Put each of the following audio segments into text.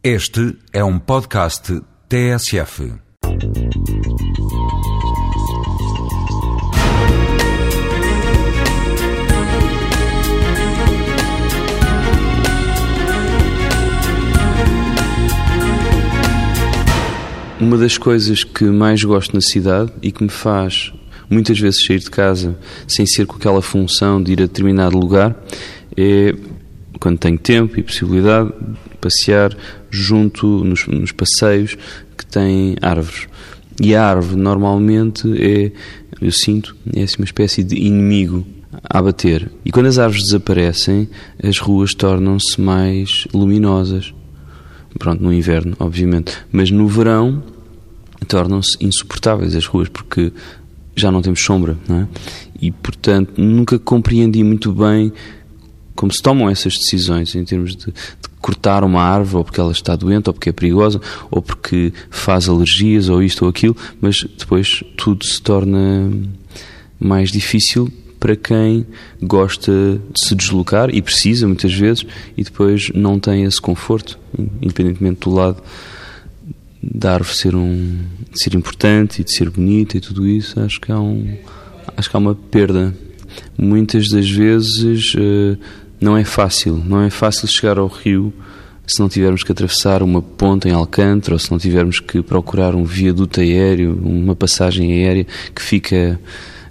Este é um podcast TSF. Uma das coisas que mais gosto na cidade e que me faz muitas vezes sair de casa sem ser com aquela função de ir a determinado lugar é quando tenho tempo e possibilidade passear junto nos, nos passeios que têm árvores. E a árvore normalmente é, eu sinto, é assim uma espécie de inimigo a bater. E quando as árvores desaparecem, as ruas tornam-se mais luminosas. Pronto, no inverno, obviamente. Mas no verão tornam-se insuportáveis as ruas porque já não temos sombra, não é? E portanto nunca compreendi muito bem como se tomam essas decisões em termos de, de, cortar uma árvore ou porque ela está doente ou porque é perigosa ou porque faz alergias ou isto ou aquilo, mas depois tudo se torna mais difícil para quem gosta de se deslocar e precisa muitas vezes e depois não tem esse conforto, independentemente do lado da árvore ser um ser importante e de ser bonita e tudo isso, acho que há um acho que há uma perda. Muitas das vezes uh, não é fácil, não é fácil chegar ao rio se não tivermos que atravessar uma ponte em Alcântara ou se não tivermos que procurar um viaduto aéreo, uma passagem aérea que fica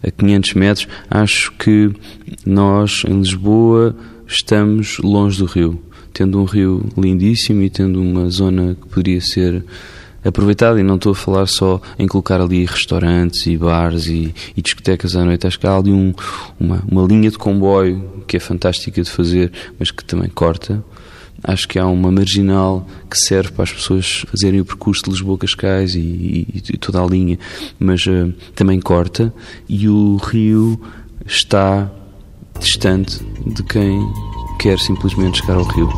a 500 metros, acho que nós em Lisboa estamos longe do rio, tendo um rio lindíssimo e tendo uma zona que poderia ser aproveitada. E não estou a falar só em colocar ali restaurantes e bares e, e discotecas à noite. Acho que há ali um, uma, uma linha de comboio que é fantástica de fazer, mas que também corta. Acho que há uma marginal que serve para as pessoas fazerem o percurso de Lisboa-Cascais e, e, e, toda a linha, mas uh, também corta e o rio está distante de quem quer simplesmente chegar ao rio.